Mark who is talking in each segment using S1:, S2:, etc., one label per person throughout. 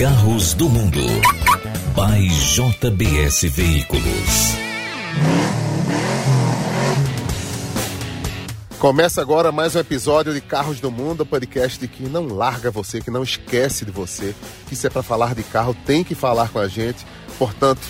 S1: Carros do Mundo. By JBS Veículos.
S2: Começa agora mais um episódio de Carros do Mundo, podcast que não larga você, que não esquece de você, que se é para falar de carro tem que falar com a gente. Portanto,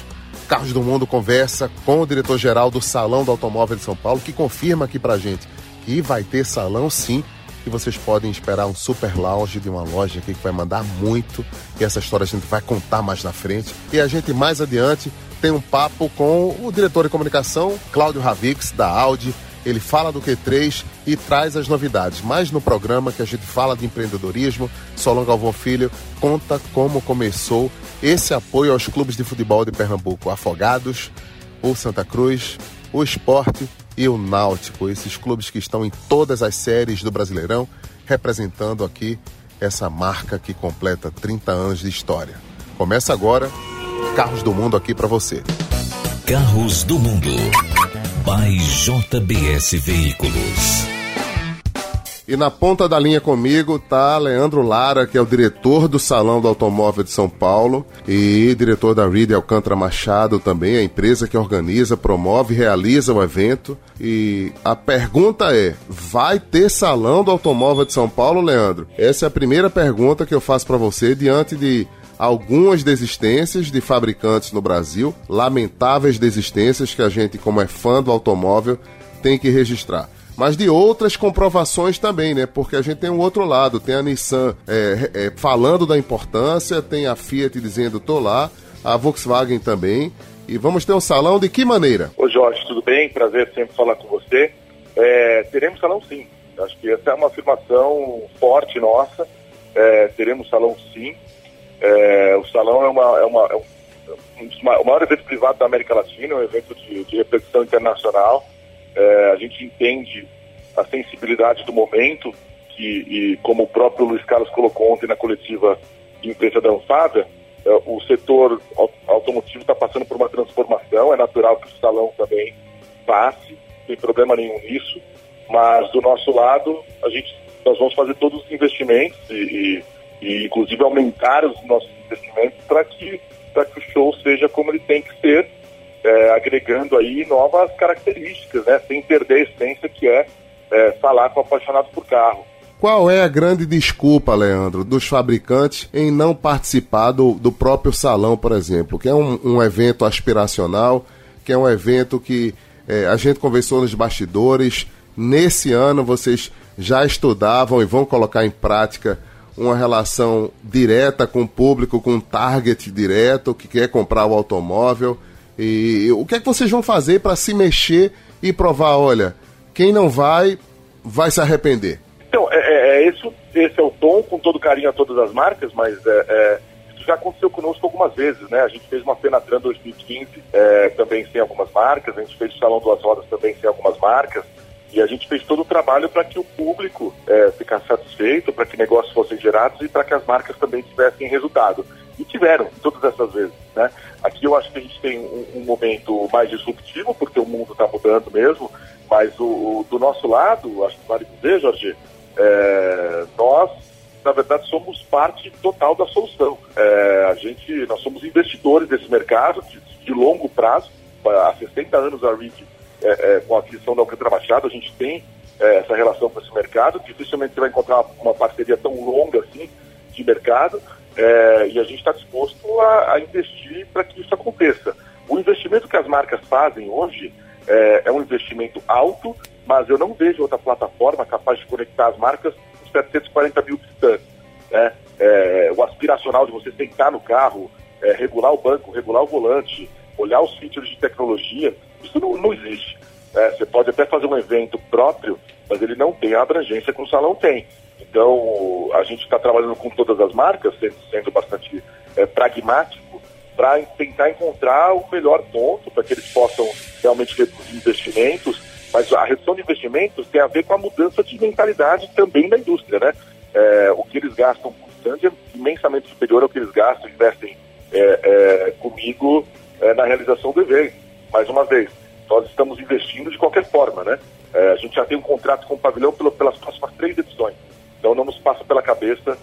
S2: Carros do Mundo conversa com o diretor-geral do Salão do Automóvel de São Paulo, que confirma aqui pra gente que vai ter salão sim, que vocês podem esperar um super lounge de uma loja aqui que vai mandar muito, e essa história a gente vai contar mais na frente. E a gente mais adiante tem um papo com o diretor de comunicação, Cláudio Ravix, da Audi, ele fala do Q3 e traz as novidades. Mas no programa que a gente fala de empreendedorismo, Solon Galvão Filho conta como começou esse apoio aos clubes de futebol de Pernambuco, Afogados, o Santa Cruz, o Esporte e o Náutico, esses clubes que estão em todas as séries do Brasileirão, representando aqui essa marca que completa 30 anos de história. Começa agora, Carros do Mundo aqui para você.
S1: Carros do Mundo. By JBS Veículos.
S2: E na ponta da linha comigo tá Leandro Lara, que é o diretor do Salão do Automóvel de São Paulo e diretor da Reed Alcântara Machado também, a empresa que organiza, promove e realiza o evento. E a pergunta é: vai ter Salão do Automóvel de São Paulo, Leandro? Essa é a primeira pergunta que eu faço para você diante de algumas desistências de fabricantes no Brasil, lamentáveis desistências que a gente, como é fã do automóvel, tem que registrar mas de outras comprovações também, né? Porque a gente tem um outro lado, tem a Nissan é, é, falando da importância, tem a Fiat dizendo tô lá, a Volkswagen também. E vamos ter um salão de que maneira?
S3: Ô Jorge, tudo bem? Prazer sempre falar com você. É, teremos salão sim. Acho que essa é uma afirmação forte nossa. É, teremos salão sim. É, o salão é, uma, é, uma, é um, o maior evento privado da América Latina, um evento de, de reflexão internacional. É, a gente entende a sensibilidade do momento, que, e como o próprio Luiz Carlos colocou ontem na coletiva imprensa da Anfada, é, o setor automotivo está passando por uma transformação, é natural que o salão também passe, tem problema nenhum nisso, mas do nosso lado, a gente, nós vamos fazer todos os investimentos e, e, e inclusive aumentar os nossos investimentos para que, que o show seja como ele tem que ser, é, agregando aí novas características, né, sem perder a essência que é, é falar com o apaixonado por carro.
S2: Qual é a grande desculpa, Leandro, dos fabricantes em não participar do, do próprio salão, por exemplo, que é um, um evento aspiracional, que é um evento que é, a gente conversou nos bastidores. Nesse ano vocês já estudavam e vão colocar em prática uma relação direta com o público, com um target direto que quer comprar o automóvel. E o que é que vocês vão fazer para se mexer e provar, olha, quem não vai, vai se arrepender?
S3: Então, é, é, é esse, esse é o tom, com todo carinho a todas as marcas, mas é, é, isso já aconteceu conosco algumas vezes, né? A gente fez uma Fenatran 2015 é, também sem algumas marcas, a gente fez o Salão Duas Rodas também sem algumas marcas, e a gente fez todo o trabalho para que o público é, ficasse satisfeito, para que negócios fossem gerados e para que as marcas também tivessem resultado. E tiveram, todas essas vezes. Né? Tem um, um momento mais disruptivo, porque o mundo está mudando mesmo, mas o, o, do nosso lado, acho que vale dizer, Jorge, é, nós, na verdade, somos parte total da solução. É, a gente, nós somos investidores desse mercado de, de longo prazo. Há 60 anos a RIT, é, é, com a aquisição da Alcântara Machado, a gente tem é, essa relação com esse mercado. Dificilmente você vai encontrar uma parceria tão longa assim de mercado. É, e a gente está disposto a, a investir fazem hoje é, é, um investimento alto, mas eu não vejo outra plataforma capaz de conectar as marcas com 740 mil visitantes. Né? É, o aspiracional de você sentar no carro, é, regular o banco, regular o volante, olhar os features de tecnologia, isso não, não existe. Né? Você pode até fazer um evento próprio, mas ele não tem a abrangência que o salão tem. Então, a gente está trabalhando com todas as marcas, sendo, sendo bastante é, pragmático, para tentar encontrar o melhor ponto para que eles possam realmente reduzir investimentos. Mas a redução de investimentos tem a ver com a mudança de mentalidade também da indústria, né? É, o que eles gastam com stand é imensamente superior ao que eles gastam, investem é, é, comigo é, na realização do evento. Mais uma vez, nós estamos investindo de qualquer forma, né? É, a gente já tem um contrato com o pavilhão pelas próximas três edições. Então não nos passa pela cabeça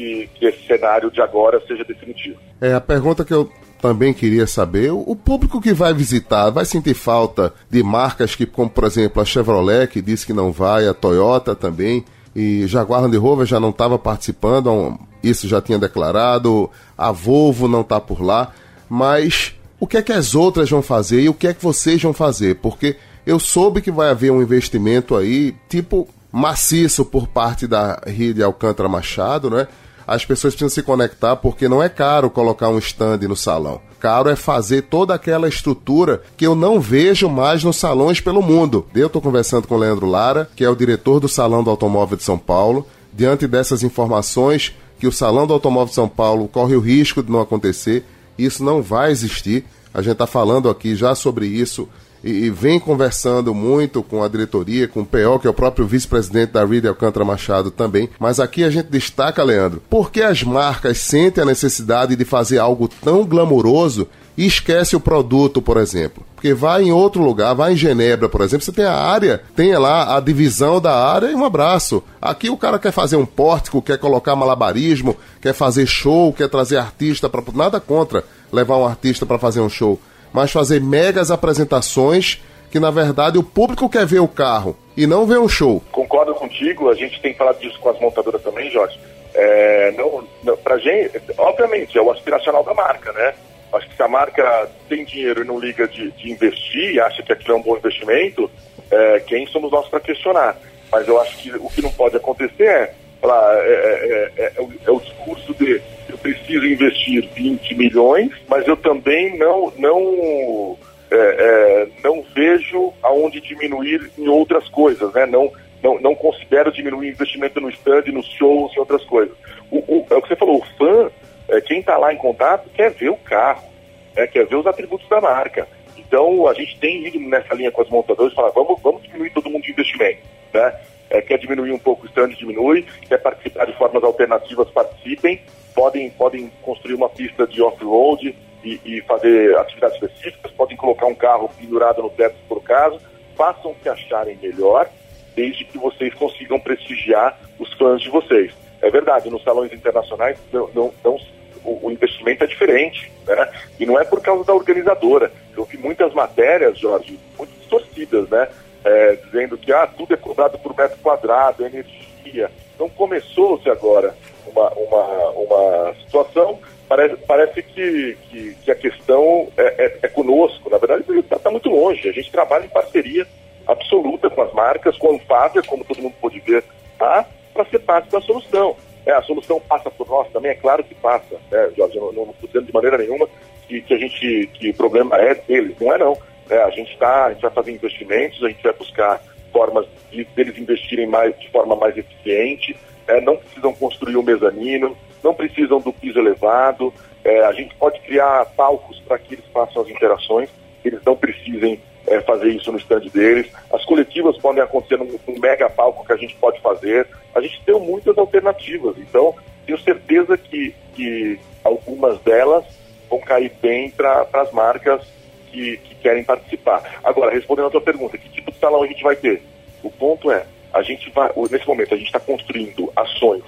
S3: que que, esse cenário de agora seja definitivo.
S2: É, a pergunta que eu também queria saber, o público que vai visitar vai sentir falta de marcas que, como por exemplo a Chevrolet, que disse que não vai, a Toyota também, e Jaguar Land Rover já não estava participando, isso já tinha declarado, a Volvo não está por lá, mas o que é que as outras vão fazer e o que é que vocês vão fazer? Porque eu soube que vai haver um investimento aí, tipo maciço por parte da rede Alcântara Machado, né? As pessoas precisam se conectar porque não é caro colocar um stand no salão. Caro é fazer toda aquela estrutura que eu não vejo mais nos salões pelo mundo. Eu estou conversando com o Leandro Lara, que é o diretor do Salão do Automóvel de São Paulo. Diante dessas informações, que o Salão do Automóvel de São Paulo corre o risco de não acontecer, isso não vai existir. A gente está falando aqui já sobre isso e, e, vem conversando muito com a diretoria, com o PO, que é o próprio vice-presidente da Reed Alcântara Machado também. Mas aqui a gente destaca, Leandro, por que as marcas sentem a necessidade de fazer algo tão glamouroso e esquece o produto, por exemplo. Porque vai em outro lugar, vai em Genebra, por exemplo, você tem a área, tem lá a divisão da área e um abraço. Aqui o cara quer fazer um pórtico, quer colocar malabarismo, quer fazer show, quer trazer artista para nada contra levar um artista para fazer um show mas fazer megas apresentações que na verdade o público quer ver o carro e não ver um show.
S3: Concordo contigo, a gente tem falado disso com as montadoras também, Jorge. É, não, não, pra gente, obviamente, é o aspiracional da marca, né? Acho que se a marca tem dinheiro e não liga de, de investir e acha que aquilo é um bom investimento, é, quem somos nós para questionar? Mas eu acho que o que não pode acontecer é, falar, é, é, é, é o, é o discurso de preciso investir 20 milhões, mas eu também não, não, é, é, não vejo aonde diminuir em outras coisas, né? Não, não, não considero diminuir investimento no stand, nos shows e outras coisas. O, o, é o que você falou, o fã, é, quem está lá em contato, quer ver o carro, né? quer ver os atributos da marca. Então, a gente tem ido nessa linha com as montadoras e falar, vamos, vamos diminuir todo mundo de investimento, né? É, quer diminuir um pouco o stand, diminui, quer participar de formas alternativas, participem, podem, podem construir uma pista de off-road e, e, fazer atividades específicas, podem colocar um carro pendurado no teto por caso, façam o que acharem melhor, desde que vocês consigam prestigiar os fãs de vocês. É verdade, nos salões internacionais não, não, não o, o, investimento é diferente, né? E não é por causa da organizadora. Eu vi muitas matérias, Jorge, muito distorcidas, né? É, dizendo que ah, tudo é cobrado por metro quadrado, energia. Então começou-se agora uma, uma, uma situação, parece, parece que, que, que a questão é, é, é, conosco. Na verdade, está tá muito longe. A gente trabalha em parceria absoluta com as marcas, com a Anfávia, como todo mundo pode ver, tá? para ser parte da solução. É, a solução passa por nós também, é claro que passa, né, Jorge? Eu não estou de maneira nenhuma que, que a gente que o problema é deles, não é não. É, a gente está, a gente vai fazer investimentos, a gente vai buscar formas de deles investirem mais de forma mais eficiente, é, não precisam construir o um mezanino, não precisam do piso elevado, é, a gente pode criar palcos para que eles façam as interações, eles não precisem é, fazer isso no stand deles. As coletivas podem acontecer num, num, mega palco que a gente pode fazer. A gente tem muitas alternativas, então tenho certeza que, que algumas delas vão cair bem para as marcas que, que querem participar. Agora, respondendo a tua pergunta, que tipo de salão a gente vai ter? O ponto é, a gente vai, nesse momento, a gente está construindo ações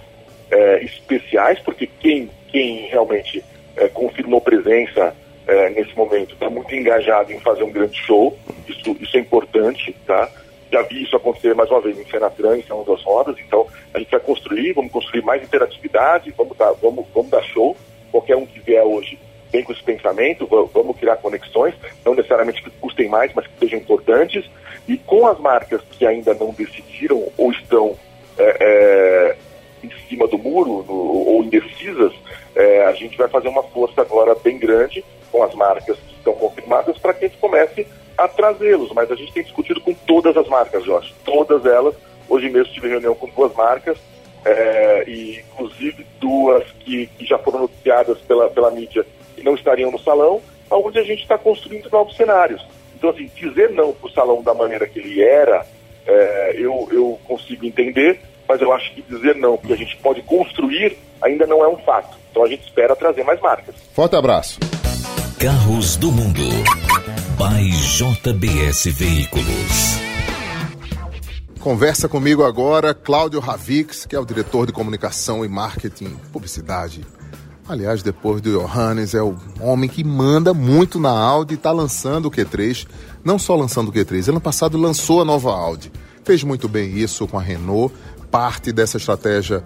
S3: é, especiais, porque quem, quem realmente é, confirmou presença é, nesse momento está muito engajado em fazer um grande show, isso, isso é importante, tá? Já vi isso acontecer mais uma vez em Senatran, em São das Rodas, então a gente vai construir, vamos construir mais interatividade, vamos dar, vamos, vamos dar show, qualquer um que vier hoje vem com esse pensamento, vamos criar conexões, não necessariamente que custem mais, mas que sejam importantes, e com as marcas que ainda não decidiram ou estão é, é, em cima do muro no, ou indecisas, é, a gente vai fazer uma força agora bem grande com as marcas que estão confirmadas para que a gente comece a trazê-los. Mas a gente tem discutido com todas as marcas, Jorge, todas elas. Hoje mesmo tive reunião com duas marcas, é, e inclusive duas que, que já foram noticiadas pela, pela mídia que não estariam no salão, onde a gente está construindo novos cenários. Então, assim, dizer não para o salão da maneira que ele era, é, eu, eu consigo entender, mas eu acho que dizer não, que a gente pode construir, ainda não é um fato. Então a gente espera trazer mais marcas.
S2: Forte abraço.
S1: Carros do Mundo. By JBS Veículos.
S2: Conversa comigo agora Cláudio Ravix, que é o diretor de comunicação e marketing, publicidade. Aliás, depois do Johannes, é o homem que manda muito na Audi e está lançando o Q3. Não só lançando o Q3, ano passado lançou a nova Audi. Fez muito bem isso com a Renault, parte dessa estratégia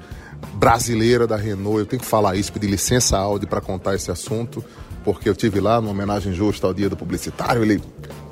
S2: brasileira da Renault. Eu tenho que falar isso, pedir licença à Audi para contar esse assunto, porque eu tive lá numa homenagem justa ao dia do publicitário. Ele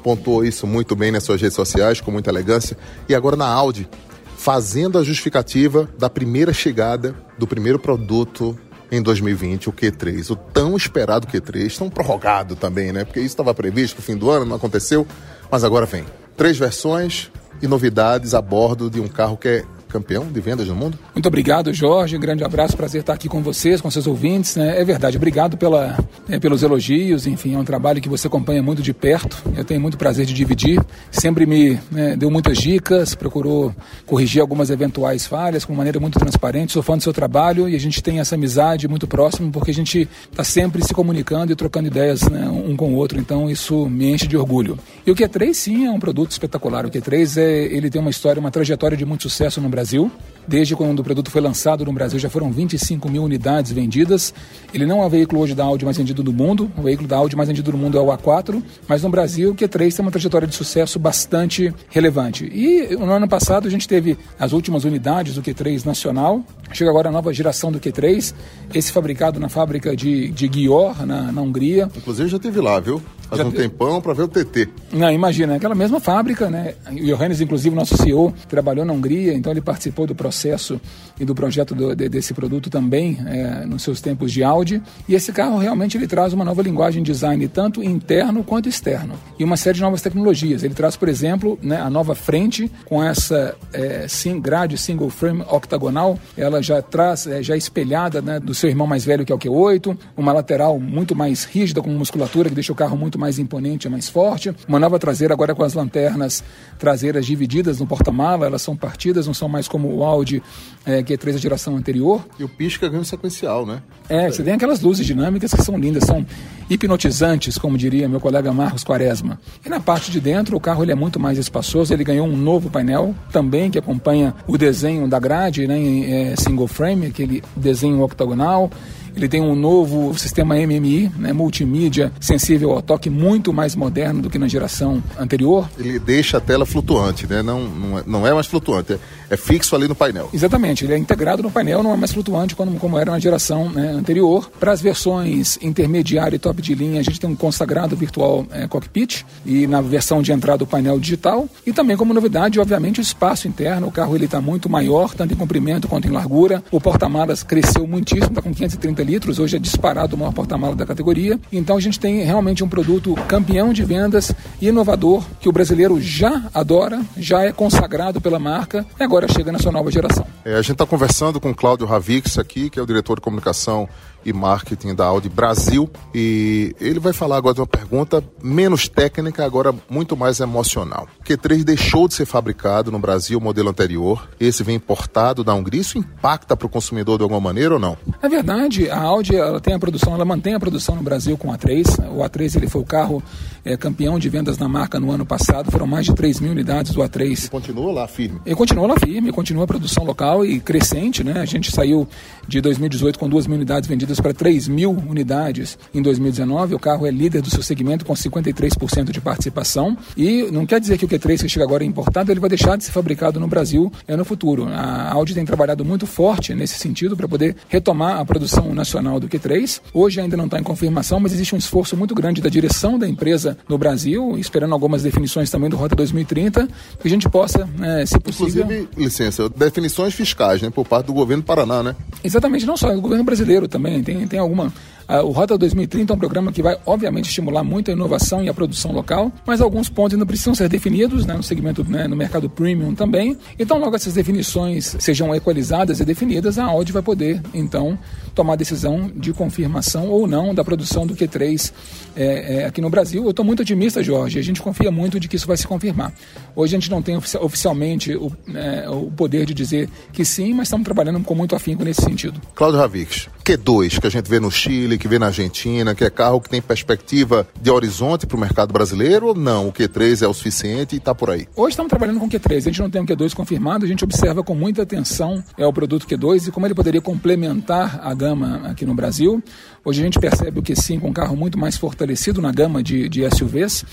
S2: pontuou isso muito bem nas suas redes sociais, com muita elegância. E agora na Audi, fazendo a justificativa da primeira chegada do primeiro produto em 2020, o Q3, o tão esperado Q3, tão prorrogado também, né? Porque isso estava previsto no fim do ano, não aconteceu, mas agora vem. Três versões e novidades a bordo de um carro que é campeão de vendas no mundo.
S4: Muito obrigado, Jorge. Um grande abraço, prazer estar aqui com vocês, com seus ouvintes. Né? É verdade, obrigado pela, é, pelos elogios. Enfim, é um trabalho que você acompanha muito de perto. Eu tenho muito prazer de dividir. Sempre me né, deu muitas dicas, procurou corrigir algumas eventuais falhas com maneira muito transparente. Sou fã do seu trabalho e a gente tem essa amizade muito próxima porque a gente está sempre se comunicando e trocando ideias né, um com o outro. Então isso me enche de orgulho. E o Q3 sim é um produto espetacular. O Q3 é, ele tem uma história, uma trajetória de muito sucesso no Brasil. Desde quando o produto foi lançado no Brasil, já foram 25 mil unidades vendidas. Ele não é o veículo hoje da Audi mais vendido do mundo. O veículo da Audi mais vendido do mundo é o A4. Mas no Brasil, o Q3 tem uma trajetória de sucesso bastante relevante. E no ano passado, a gente teve as últimas unidades do Q3 nacional. Chega agora a nova geração do Q3. Esse fabricado na fábrica de, de Győr, na, na Hungria.
S2: Inclusive, já teve lá, viu? Faz já um tempão para ver o TT.
S4: Não, imagina, aquela mesma fábrica, né? O Johannes, inclusive, nosso CEO, trabalhou na Hungria, então ele participou do processo e do projeto do, de, desse produto também é, nos seus tempos de Audi. E esse carro realmente ele traz uma nova linguagem de design, tanto interno quanto externo. E uma série de novas tecnologias. Ele traz, por exemplo, né, a nova frente com essa é, sim, grade single frame octagonal. Ela já traz, é, já espelhada né, do seu irmão mais velho, que é o Q8. Uma lateral muito mais rígida, com musculatura, que deixa o carro muito mais mais imponente, é mais forte. Uma nova traseira agora com as lanternas traseiras divididas no porta-mala, elas são partidas, não são mais como o Audi é, Q3 da geração anterior.
S2: E o pisca ganho sequencial, né?
S4: É, você tem aquelas luzes dinâmicas que são lindas, são hipnotizantes, como diria meu colega Marcos Quaresma. E na parte de dentro, o carro ele é muito mais espaçoso, ele ganhou um novo painel também que acompanha o desenho da grade, né, em é, single frame, aquele desenho octagonal. Ele tem um novo sistema MMI, né, multimídia, sensível ao toque, muito mais moderno do que na geração anterior.
S2: Ele deixa a tela flutuante, né? não, não, é, não é mais flutuante, é, fixo ali no painel.
S4: Exatamente, ele é integrado no painel, não é mais flutuante como, como era na geração né, anterior. Para as versões intermediária e top de linha, a gente tem um consagrado virtual é, cockpit e na versão de entrada o painel digital. E também como novidade, obviamente, o espaço interno. O carro ele está muito maior, tanto em comprimento quanto em largura. O porta-malas cresceu muitíssimo, está com 530 litros, hoje é disparado o maior porta-malas da categoria. Então a gente tem realmente um produto campeão de vendas inovador que o brasileiro já adora, já é consagrado pela marca e agora chega na sua nova geração.
S2: É, a gente está conversando com Cláudio Ravix aqui, que é o diretor de comunicação e marketing da Audi Brasil. E ele vai falar agora de uma pergunta menos técnica, agora muito mais emocional. O Q3 deixou de ser fabricado no Brasil, o modelo anterior. Esse vem importado da Hungria. Isso impacta para o consumidor de alguma maneira ou não?
S4: É verdade. A Audi ela tem a produção, ela mantém a produção no Brasil com o A3. O A3 ele foi o carro é, campeão de vendas na marca no ano passado. Foram mais de 3 mil unidades do A3.
S2: E continua lá firme?
S4: E continua lá firme, continua a produção local e crescente. Né? A gente saiu de 2018 com 2 mil unidades vendidas para 3 mil unidades em 2019. O carro é líder do seu segmento com 53% de participação. E não quer dizer que o Q3 que chega agora é importado, ele vai deixar de ser fabricado no Brasil é no futuro. A Audi tem trabalhado muito forte nesse sentido para poder retomar a produção nacional do Q3. Hoje ainda não está em confirmação, mas existe um esforço muito grande da direção da empresa no Brasil, esperando algumas definições também do Rota 2030, que a gente possa, né, se possível...
S2: Inclusive, licença, definições fiscais, né, por parte do governo do Paraná, né?
S4: Exatamente, não só, o governo brasileiro também tem, tem alguma o Rota 2030 é um programa que vai, obviamente, estimular muito a inovação e a produção local, mas alguns pontos ainda precisam ser definidos né, no segmento, né, no mercado premium também. Então, logo essas definições sejam equalizadas e definidas, a Audi vai poder, então, tomar a decisão de confirmação ou não da produção do Q3 é, é, aqui no Brasil. Eu estou muito otimista, Jorge, a gente confia muito de que isso vai se confirmar. Hoje a gente não tem oficialmente o, é, o poder de dizer que sim, mas estamos trabalhando com muito afinco nesse sentido.
S2: Cláudio Ravix, Q2 que a gente vê no Chile, que vê na Argentina, que é carro que tem perspectiva de horizonte para o mercado brasileiro ou não? O Q3 é o suficiente e está por aí?
S4: Hoje estamos trabalhando com o Q3, a gente não tem um Q2 confirmado, a gente observa com muita atenção é o produto Q2 e como ele poderia complementar a gama aqui no Brasil. Hoje a gente percebe o Q5 um carro muito mais fortalecido na gama de, de SUVs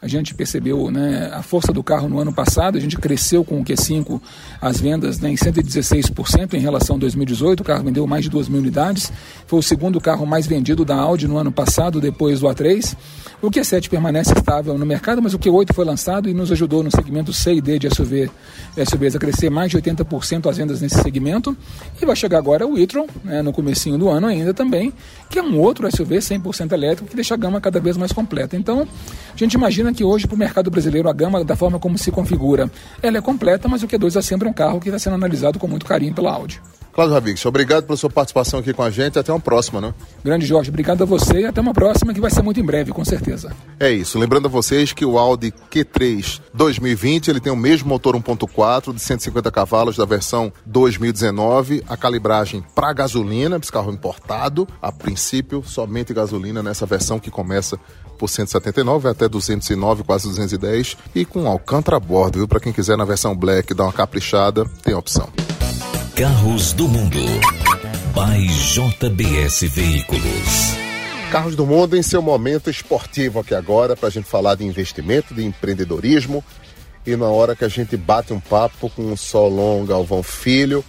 S4: a gente percebeu né, a força do carro no ano passado, a gente cresceu com o Q5 as vendas né, em 116% em relação a 2018, o carro vendeu mais de 2 mil unidades, foi o segundo carro mais vendido da Audi no ano passado, depois do A3. O Q7 permanece estável no mercado, mas o Q8 foi lançado e nos ajudou no segmento C e D de SUV, SUVs a crescer mais de 80% as vendas nesse segmento. E vai chegar agora o e-tron, né, no comecinho do ano ainda também, que é um outro SUV 100% elétrico que deixa a gama cada vez mais completa. Então, a gente imagina que hoje para o mercado brasileiro a gama da forma como se configura, ela é completa, mas o Q2 é sempre um carro que está sendo analisado com muito carinho pela Audi.
S2: Cláudio Ravix, obrigado pela sua participação aqui com a gente. Até uma próxima, né?
S4: Grande Jorge, obrigado a você e até uma próxima que vai ser muito em breve, com certeza.
S2: É isso. Lembrando a vocês que o Audi Q3 2020 ele tem o mesmo motor 1.4 de 150 cavalos da versão 2019, a calibragem para gasolina, esse carro importado, a princípio somente gasolina nessa versão que começa por 179 até 209, quase 210 e com Alcântara a bordo, viu? Para quem quiser na versão Black dar uma caprichada, tem opção.
S1: Carros do Mundo. By JBS Veículos.
S2: Carros do Mundo em seu momento esportivo aqui agora, para a gente falar de investimento, de empreendedorismo. E na hora que a gente bate um papo com o Solon Galvão Filho,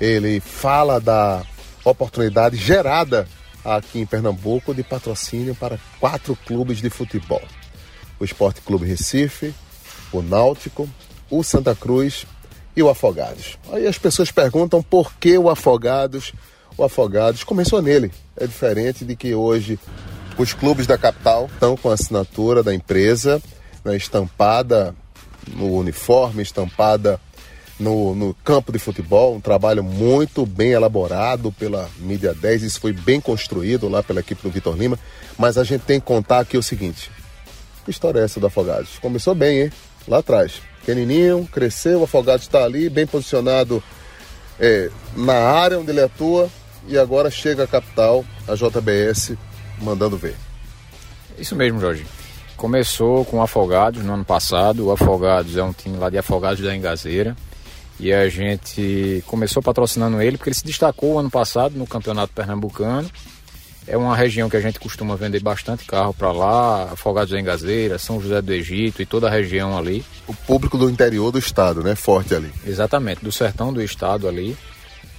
S2: ele fala da oportunidade gerada aqui em Pernambuco de patrocínio para quatro clubes de futebol: o Esporte Clube Recife, o Náutico, o Santa Cruz e o Afogados. Aí as pessoas perguntam por que o Afogados. O Afogados começou nele. É diferente de que hoje os clubes da capital estão com a assinatura da empresa né, estampada no uniforme, estampada no, no, campo de futebol, um trabalho muito bem elaborado pela Mídia 10, isso foi bem construído lá pela equipe do Vitor Lima, mas a gente tem que contar aqui o seguinte, que história é essa do Afogados? Começou bem, hein? Lá atrás, pequenininho, cresceu, o Afogados está ali, bem posicionado é, na área onde ele atua, e agora chega a capital, a JBS, mandando ver.
S5: Isso mesmo, Jorge. Começou com o Afogados no ano passado. O Afogados é um time lá de Afogados da Engazeira. E a gente começou patrocinando ele porque ele se destacou ano passado no Campeonato Pernambucano. É uma região que a gente costuma vender bastante carro para lá, Afogados da Engazeira, São José do Egito e toda a região ali.
S2: O público do interior do estado, né? Forte ali.
S5: Exatamente, do sertão do estado ali.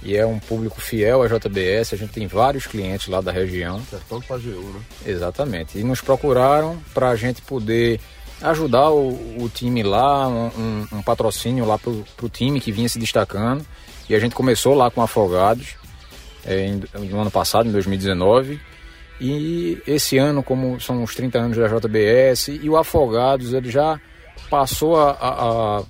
S5: E é um público fiel à JBS, a gente tem vários clientes lá da região.
S2: Sertão do Pajeú, né?
S5: Exatamente. E nos procuraram para a gente poder ajudar o, o time lá, um, um, patrocínio lá pro, pro time que vinha se destacando. E a gente começou lá com Afogados é, no ano passado, em 2019. E esse ano, como são os 30 anos da JBS, e o Afogados ele já passou a, a, a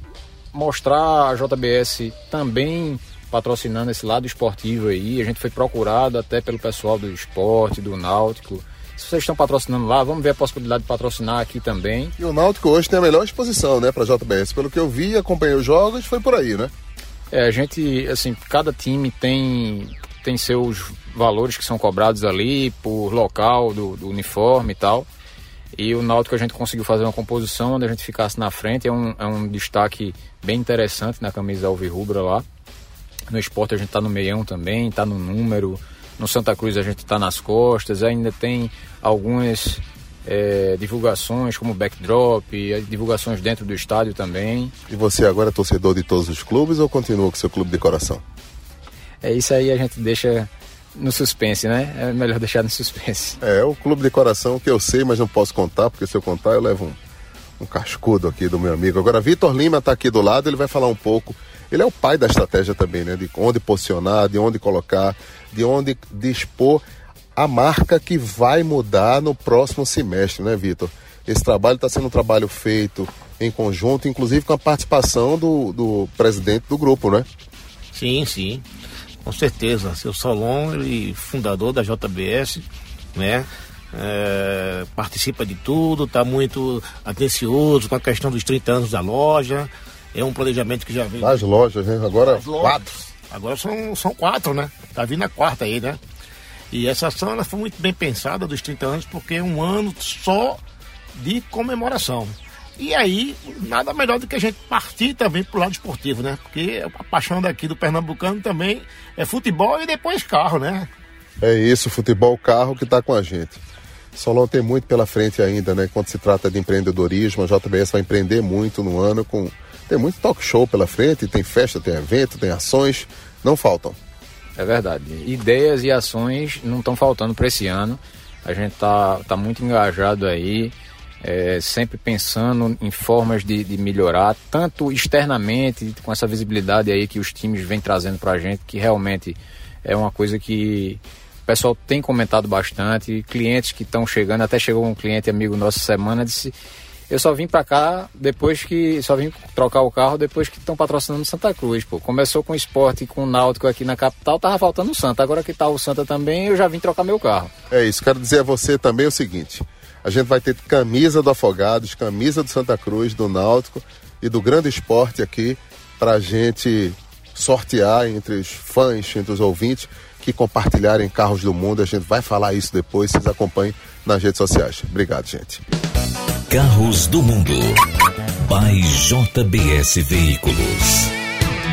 S5: mostrar a JBS também patrocinando esse lado esportivo aí. A gente foi procurado até pelo pessoal do esporte, do náutico, se vocês estão patrocinando lá, vamos ver a possibilidade de patrocinar aqui também.
S2: E o Náutico hoje tem a melhor exposição, né, para JBS. Pelo que eu vi, acompanhei os jogos, foi por aí, né?
S5: É, a gente, assim, cada time tem, tem seus valores que são cobrados ali por local do, do uniforme e tal. E o Náutico a gente conseguiu fazer uma composição onde a gente ficasse na frente. É um, é um destaque bem interessante na camisa alvirrubra lá. No esporte a gente está no meião também, está no número. No Santa Cruz a gente está nas costas, ainda tem algumas é, divulgações como backdrop, divulgações dentro do estádio também.
S2: E você agora é torcedor de todos os clubes ou continua com seu clube de coração?
S5: É isso aí a gente deixa no suspense, né? É melhor deixar no suspense.
S2: É, o clube de coração que eu sei, mas não posso contar, porque se eu contar eu levo um, um cascudo aqui do meu amigo. Agora, Vitor Lima está aqui do lado, ele vai falar um pouco. Ele é o pai da estratégia também, né? De onde posicionar, de onde colocar, de onde dispor a marca que vai mudar no próximo semestre, né, Vitor? Esse trabalho está sendo um trabalho feito em conjunto, inclusive com a participação do, do presidente do grupo, né?
S6: Sim, sim, com certeza. Seu Solon, ele fundador da JBS, né? É, participa de tudo, está muito atencioso com a questão dos 30 anos da loja. É um planejamento que já vem.
S2: Das lojas, né? Agora lojas. quatro.
S6: Agora são, são quatro, né? Tá vindo a quarta aí, né? E essa ação ela foi muito bem pensada dos 30 anos, porque é um ano só de comemoração. E aí, nada melhor do que a gente partir também pro lado esportivo, né? Porque a paixão daqui do Pernambucano também é futebol e depois carro, né?
S2: É isso, futebol carro que está com a gente. Solon tem muito pela frente ainda, né? Quando se trata de empreendedorismo, a JBS vai empreender muito no ano com. Tem muito talk show pela frente, tem festa, tem evento, tem ações, não faltam.
S5: É verdade. Ideias e ações não estão faltando para esse ano. A gente tá, tá muito engajado aí, é, sempre pensando em formas de, de, melhorar, tanto externamente, com essa visibilidade aí que os times vêm trazendo para a gente, que realmente é uma coisa que o pessoal tem comentado bastante. Clientes que estão chegando, até chegou um cliente amigo nosso semana, disse eu só vim para cá depois que. Só vim trocar o carro depois que estão patrocinando Santa Cruz, pô. Começou com o esporte com o Náutico aqui na capital, tava faltando o Santa. Agora que tá o Santa também, eu já vim trocar meu carro.
S2: É isso, quero dizer a você também o seguinte: a gente vai ter camisa do Afogados, camisa do Santa Cruz, do Náutico e do Grande Esporte aqui pra gente sortear entre os fãs, entre os ouvintes que compartilharem carros do mundo. A gente vai falar isso depois, vocês acompanhem nas redes sociais. Obrigado, gente.
S1: Carros do Mundo. By JBS Veículos.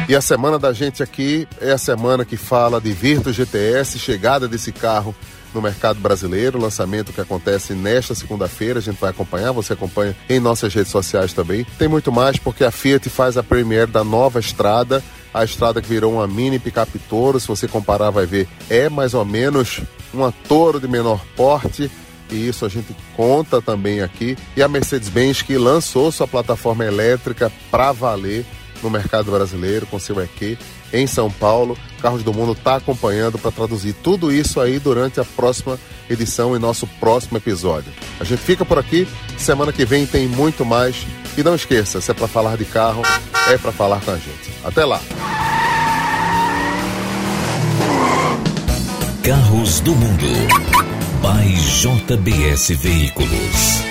S2: E a semana da gente aqui é a semana que fala de Virtus GTS, chegada desse carro no mercado brasileiro, lançamento que acontece nesta segunda-feira, a gente vai acompanhar, você acompanha em nossas redes sociais também. Tem muito mais porque a Fiat faz a premiere da nova estrada, a estrada que virou uma mini picape Toro, se você comparar vai ver, é mais ou menos uma Toro de menor porte, isso a gente conta também aqui. E a Mercedes-Benz que lançou sua plataforma elétrica para valer no mercado brasileiro com seu EQ em São Paulo. Carros do Mundo está acompanhando para traduzir tudo isso aí durante a próxima edição e nosso próximo episódio. A gente fica por aqui. Semana que vem tem muito mais. E não esqueça, se é para falar de carro, é para falar com a gente. Até lá.
S1: Carros do Mundo by JBS Veículos.